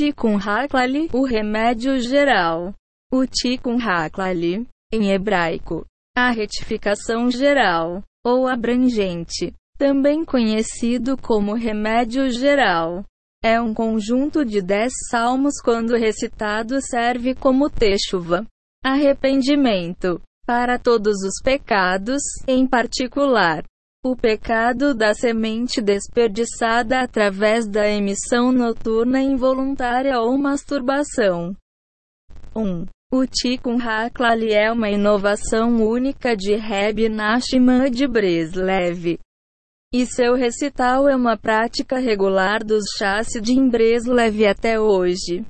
Tikkun Haklali, o remédio geral. O Tikkun Haklali, em hebraico, a retificação geral, ou abrangente, também conhecido como remédio geral. É um conjunto de dez salmos quando recitado serve como techuva, arrependimento, para todos os pecados, em particular, o pecado da semente desperdiçada através da emissão noturna involuntária ou masturbação. 1. O Tikkun Haklali é uma inovação única de Reb Nachman de Breslev. E seu recital é uma prática regular dos Chassidim Breslev até hoje.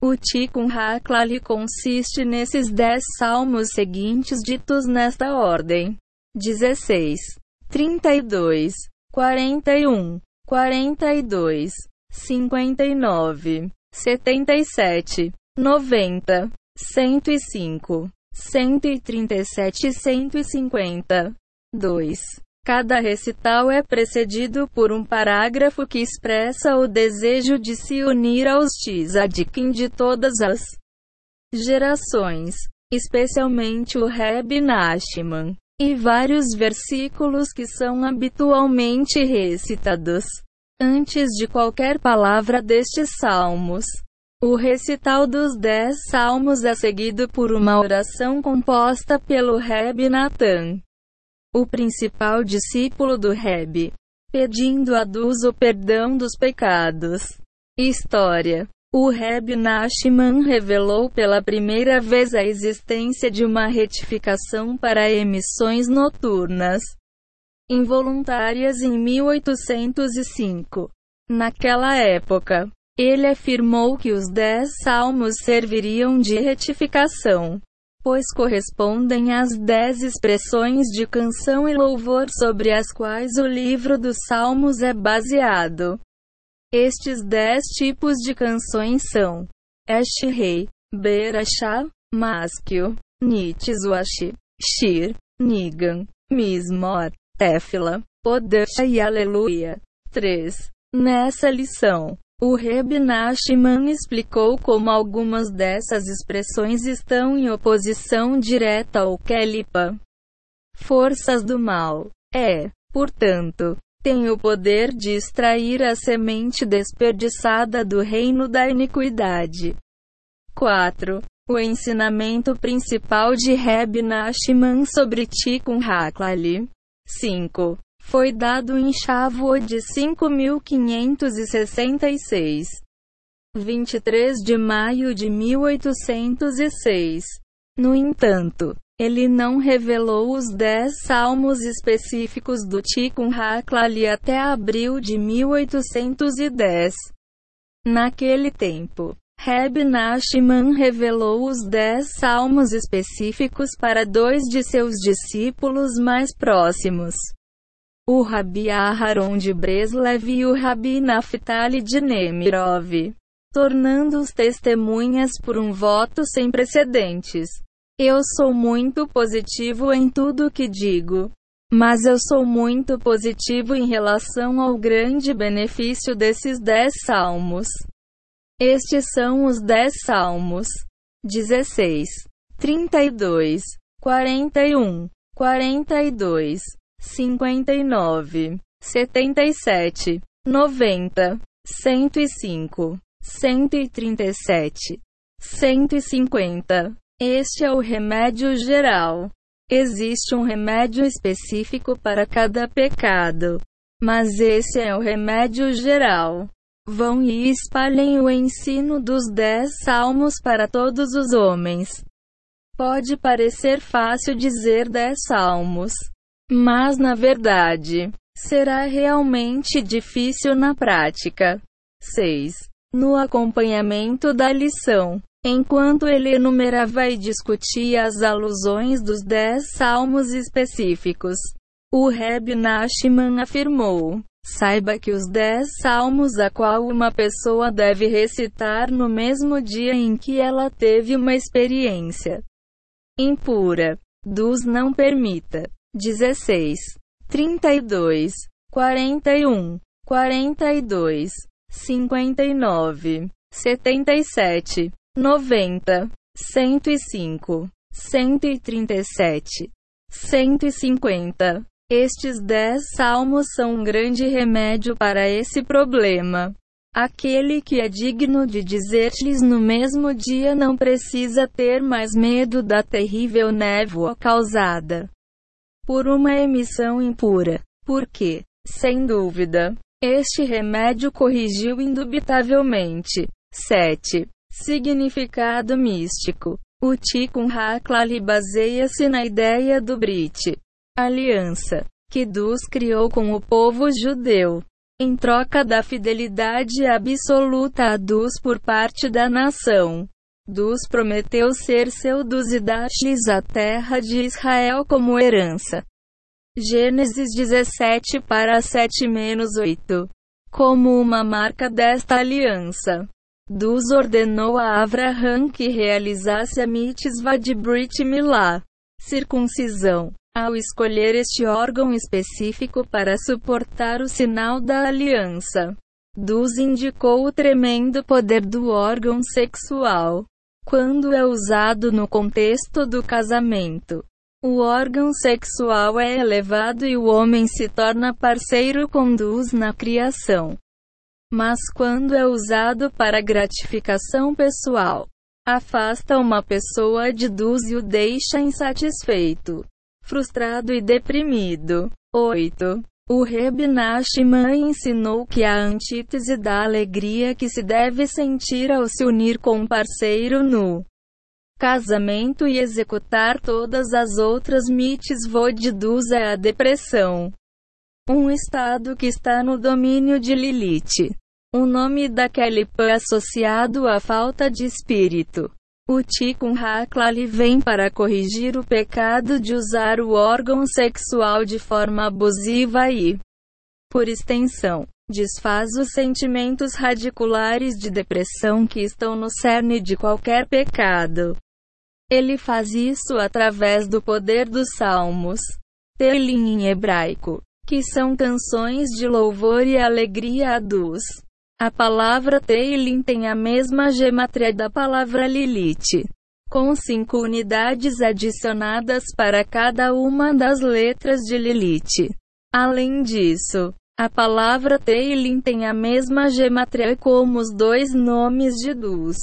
O Tikkun Haklali consiste nesses dez salmos seguintes ditos nesta ordem. 16. 32, 41, 42, 59, 77, 90, 105, 137 e 150. 2. Cada recital é precedido por um parágrafo que expressa o desejo de se unir aos tzadikim de todas as gerações, especialmente o Reb Nachman e vários versículos que são habitualmente recitados antes de qualquer palavra destes salmos. O recital dos dez salmos é seguido por uma oração composta pelo Reb Natan, o principal discípulo do Reb, pedindo a Duz o perdão dos pecados. História o Reb Nachman revelou pela primeira vez a existência de uma retificação para emissões noturnas involuntárias em 1805. Naquela época, ele afirmou que os dez salmos serviriam de retificação, pois correspondem às dez expressões de canção e louvor sobre as quais o livro dos salmos é baseado. Estes dez tipos de canções são Eshrei, Berachá, Maskil, Nitzwash, Shir, Nigan, Mismor, Tefila, Odesha e Aleluia. 3. Nessa lição, o Reb Nachman explicou como algumas dessas expressões estão em oposição direta ao Kelipa. Forças do mal. É, portanto, tem o poder de extrair a semente desperdiçada do reino da iniquidade. 4. O ensinamento principal de Reb Nachman sobre Tikkun Haklali. 5. Foi dado em Shavuot de 5566. 23 de maio de 1806. No entanto, ele não revelou os dez salmos específicos do Tikkun Haklali até abril de 1810. Naquele tempo, Reb Nachman revelou os dez salmos específicos para dois de seus discípulos mais próximos. O Rabi Aharon de Breslev e o Rabi Naphtali de Nemirov, tornando-os testemunhas por um voto sem precedentes. Eu sou muito positivo em tudo que digo. Mas eu sou muito positivo em relação ao grande benefício desses dez salmos. Estes são os dez salmos: 16, 32, 41, 42, 59, 77, 90, 105, 137, 150. Este é o remédio geral. Existe um remédio específico para cada pecado. Mas esse é o remédio geral. Vão e espalhem o ensino dos dez salmos para todos os homens. Pode parecer fácil dizer dez salmos, mas na verdade, será realmente difícil na prática. 6. No acompanhamento da lição. Enquanto ele enumerava e discutia as alusões dos dez salmos específicos, o Reb Nachman afirmou: Saiba que os dez salmos a qual uma pessoa deve recitar no mesmo dia em que ela teve uma experiência impura, dos não permita. 16, 32, 41, 42, 59, 77, 90, 105, 137, 150. Estes dez salmos são um grande remédio para esse problema. Aquele que é digno de dizer-lhes no mesmo dia não precisa ter mais medo da terrível névoa causada por uma emissão impura, porque, sem dúvida, este remédio corrigiu indubitavelmente 7. Significado místico. O Tikkun Haklali baseia-se na ideia do Brit, aliança, que Dus criou com o povo judeu, em troca da fidelidade absoluta a Dus por parte da nação. Dus prometeu ser seu Dus e dar-lhes a terra de Israel como herança. Gênesis 17 para 7 menos 8. Como uma marca desta aliança, Dus ordenou a Avraham que realizasse a mitzvah de Brit Milá, circuncisão, ao escolher este órgão específico para suportar o sinal da aliança. Dus indicou o tremendo poder do órgão sexual quando é usado no contexto do casamento. O órgão sexual é elevado e o homem se torna parceiro com Dus na criação. Mas quando é usado para gratificação pessoal, afasta uma pessoa de Deus e o deixa insatisfeito, frustrado e deprimido. 8. O Reb Nachman ensinou que a antítese da alegria que se deve sentir ao se unir com um parceiro no casamento e executar todas as outras mitzvot de é a depressão. Um estado que está no domínio de Lilith. O nome da Kelipa é associado à falta de espírito. O Tikkun Haklali vem para corrigir o pecado de usar o órgão sexual de forma abusiva e, por extensão, desfaz os sentimentos radiculares de depressão que estão no cerne de qualquer pecado. Ele faz isso através do poder dos salmos, Telim em hebraico, que são canções de louvor e alegria a Deus. A palavra Teilim tem a mesma gematria da palavra Lilith, com cinco unidades adicionadas para cada uma das letras de Lilith. Além disso, a palavra Teilim tem a mesma gematria como os dois nomes de Dus.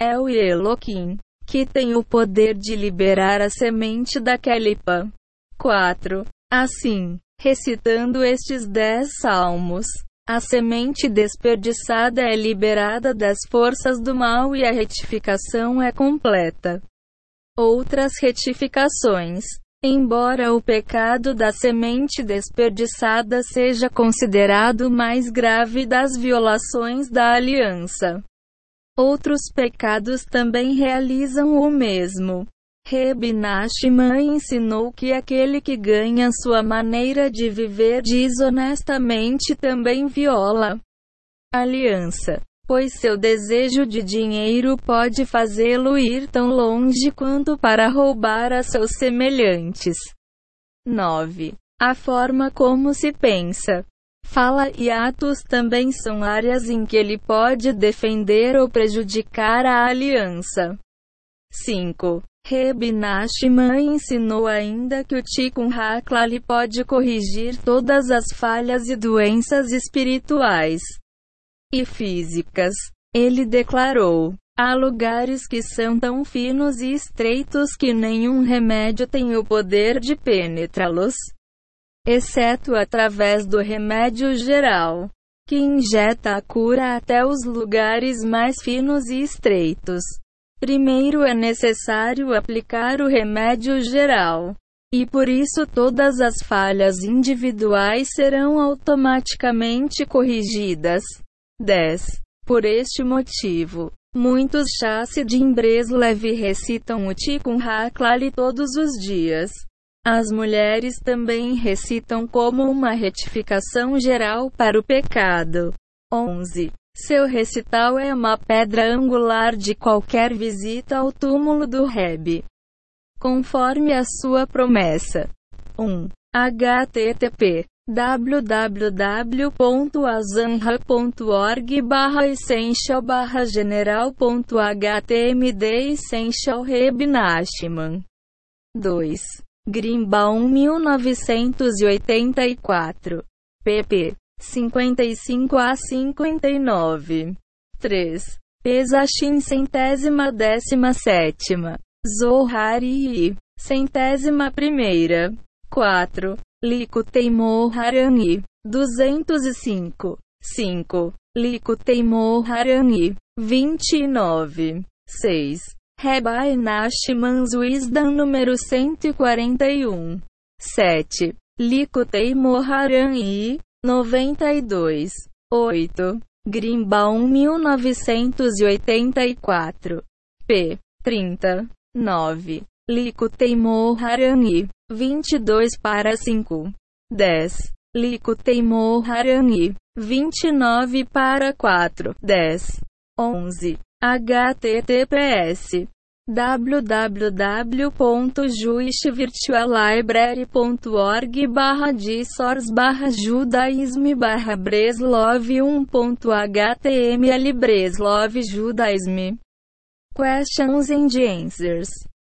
El e Elohim, que tem o poder de liberar a semente da Kelipa. 4. Assim, recitando estes dez salmos, a semente desperdiçada é liberada das forças do mal e a retificação é completa. Outras retificações. Embora o pecado da semente desperdiçada seja considerado mais grave das violações da aliança, outros pecados também realizam o mesmo. Reb Nachman ensinou que aquele que ganha sua maneira de viver desonestamente também viola aliança, pois seu desejo de dinheiro pode fazê-lo ir tão longe quanto para roubar a seus semelhantes. 9. A forma como se pensa, fala e atos também são áreas em que ele pode defender ou prejudicar a aliança. 5. Reb Nachman ensinou ainda que o Tikkun Haklali pode corrigir todas as falhas e doenças espirituais e físicas. Ele declarou: Há lugares que são tão finos e estreitos que nenhum remédio tem o poder de penetrá-los, exceto através do remédio geral, que injeta a cura até os lugares mais finos e estreitos. Primeiro é necessário aplicar o remédio geral. E por isso todas as falhas individuais serão automaticamente corrigidas. 10. Por este motivo, muitos Chassidim Breslev recitam o Tikkun Haklali todos os dias. As mulheres também recitam como uma retificação geral para o pecado. 11. Seu recital é uma pedra angular de qualquer visita ao túmulo do Reb. Conforme a sua promessa. 1. http www.azanha.org barra essential barra general.htmd essential Reb Nachman 2. Greenbaum 1984 pp 55 a 59 3. Pesachim centésima décima sétima Zohari centésima primeira 4. Likutei Moharani 205 5. Likutei Moharani 29 6. Rebai Nashman's Wisdom número 141 7. Likutei Moharani 92 8. Greenbaum 1984 p. 30 9. Likutei Moharani 22 para 5. 10. Likutei Moharani 29 para 4. 10. 11. https www.juishvirtuallibrary.org barra source barra judaism barra breslov 1.html breslov judaism Questions and Answers